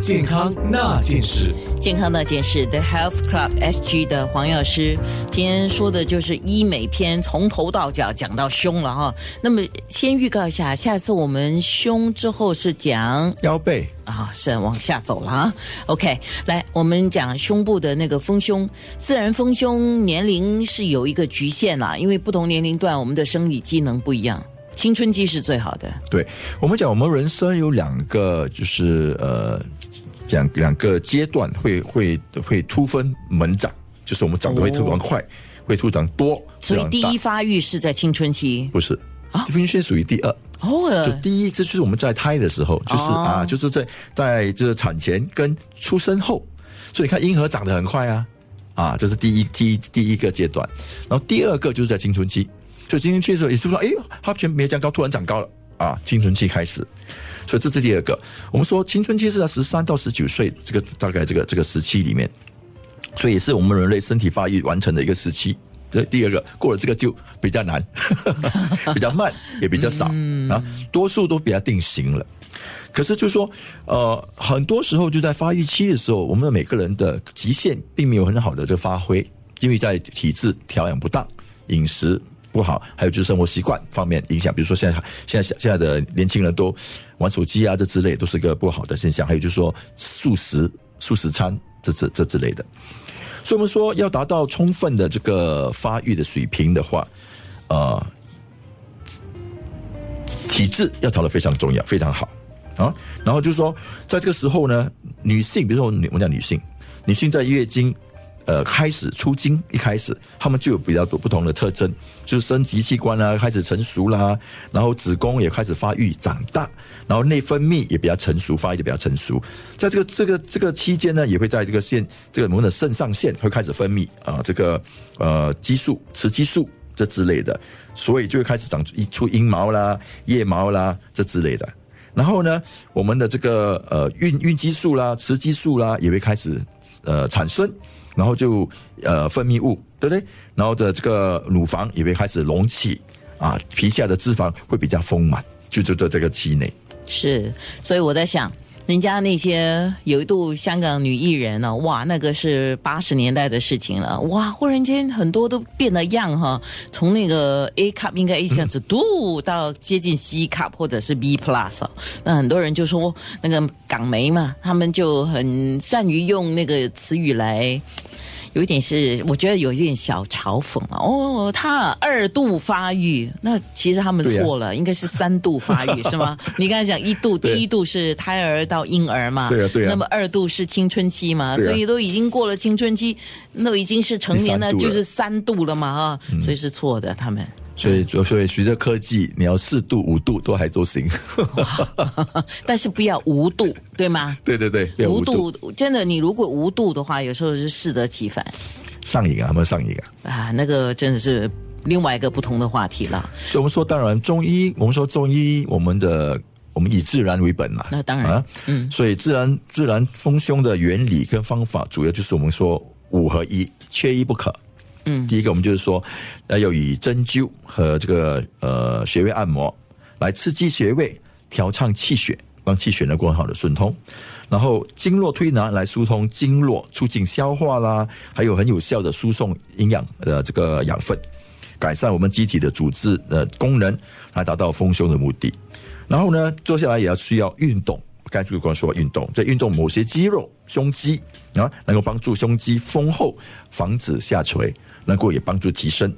健康那件事。健康那件事，The Health Club SG 的黄药师今天说的就是医美篇，从头到脚讲到胸了哈。那么先预告一下，下次我们胸之后是讲腰背啊，是往下走了啊。OK，来，我们讲胸部的那个丰胸，自然丰胸年龄是有一个局限啦，因为不同年龄段我们的生理机能不一样，青春期是最好的。对我们讲，我们人生有两个，就是呃。两两个阶段会会会突分猛长，就是我们长得会特别快，会突长多。所以第一发育是在青春期，不是啊？青春期属于第二哦。就第一，这就是我们在胎的时候，就是啊，就是在在这产前跟出生后，所以你看婴儿长得很快啊啊，这是第一第一第一个阶段。然后第二个就是在青春期，所以青春期的时候，也就是说，哎，他全没长高，突然长高了啊，青春期开始。所以这是第二个。我们说青春期是在十三到十九岁这个大概这个这个时期里面，所以也是我们人类身体发育完成的一个时期。这第二个过了这个就比较难，比较慢，也比较少啊，多数都比较定型了。可是就是说呃，很多时候就在发育期的时候，我们每个人的极限并没有很好的这个发挥，因为在体质调养不当，饮食。不好，还有就是生活习惯方面影响，比如说现在现在现在的年轻人都玩手机啊，这之类都是一个不好的现象。还有就是说素食、素食餐这这这之类的。所以我们说要达到充分的这个发育的水平的话，呃，体质要调的非常重要，非常好啊。然后就是说，在这个时候呢，女性，比如说我们讲女性，女性在月经。呃，开始出精一开始，他们就有比较多不同的特征，就是生殖器官啊开始成熟啦，然后子宫也开始发育长大，然后内分泌也比较成熟，发育的比较成熟。在这个这个这个期间呢，也会在这个腺，这个我们的肾上腺会开始分泌啊，这个呃激素、雌激素这之类的，所以就会开始长出一出阴毛啦、腋毛啦这之类的。然后呢，我们的这个呃孕孕激素啦、雌激素啦也会开始呃产生。然后就呃分泌物，对不对？然后的这个乳房也会开始隆起啊，皮下的脂肪会比较丰满，就就在这个期内。是，所以我在想。人家那些有一度香港女艺人呢，哇，那个是八十年代的事情了，哇，忽然间很多都变了样哈，从那个 A cup 应该一下子嘟到接近 C cup 或者是 B plus，那很多人就说那个港媒嘛，他们就很善于用那个词语来。有一点是，我觉得有一点小嘲讽啊。哦，他二度发育，那其实他们错了，应该是三度发育，是吗？你刚才讲一度，第一度是胎儿到婴儿嘛？对啊，对啊。那么二度是青春期嘛？所以都已经过了青春期，那已经是成年了，就是三度了嘛？啊，所以是错的，他们。所以，所以随着科技，你要四度、五度都还都行，但是不要无度，对吗？对对对，无度真的，你如果无度的话，有时候是适得其反，上瘾啊，他们上瘾啊！啊，那个真的是另外一个不同的话题了。所以我们说，当然中医，我们说中医，我们的我们以自然为本嘛。那当然，嗯，所以自然自然丰胸的原理跟方法，主要就是我们说五合一，缺一不可。嗯，第一个我们就是说，要以针灸和这个呃穴位按摩来刺激穴位，调畅气血，让气血能够很好的顺通。然后经络推拿来疏通经络，促进消化啦，还有很有效的输送营养的这个养分，改善我们机体的组织的功能，来达到丰胸的目的。然后呢，坐下来也要需要运动，该主管说运动，在运动某些肌肉，胸肌啊，能够帮助胸肌丰厚，防止下垂。能够也帮助提升，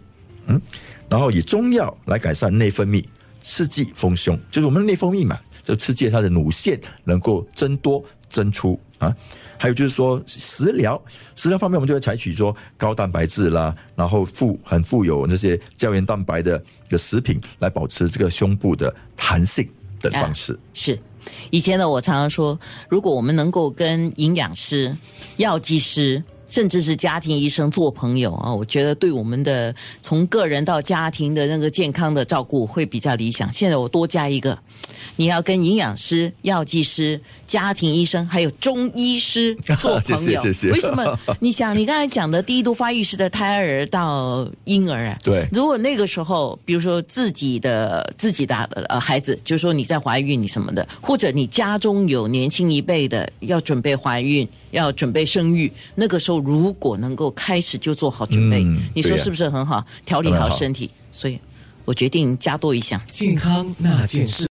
嗯，然后以中药来改善内分泌，刺激丰胸，就是我们的内分泌嘛，就刺激它的乳腺能够增多增粗啊。还有就是说食疗，食疗方面我们就会采取说高蛋白质啦，然后富很富有那些胶原蛋白的的食品，来保持这个胸部的弹性的方式。是以前呢，我常常说，如果我们能够跟营养师、药剂师。甚至是家庭医生做朋友啊，我觉得对我们的从个人到家庭的那个健康的照顾会比较理想。现在我多加一个，你要跟营养师、药剂师、家庭医生还有中医师做朋友。谢谢谢谢。为什么？你想，你刚才讲的第一度发育是在胎儿到婴儿啊？对。如果那个时候，比如说自己的自己的呃孩子，就是说你在怀孕你什么的，或者你家中有年轻一辈的要准备怀孕、要准备生育，那个时候。如果能够开始就做好准备，你说是不是很好？调理好身体，所以我决定加多一项健康那件事。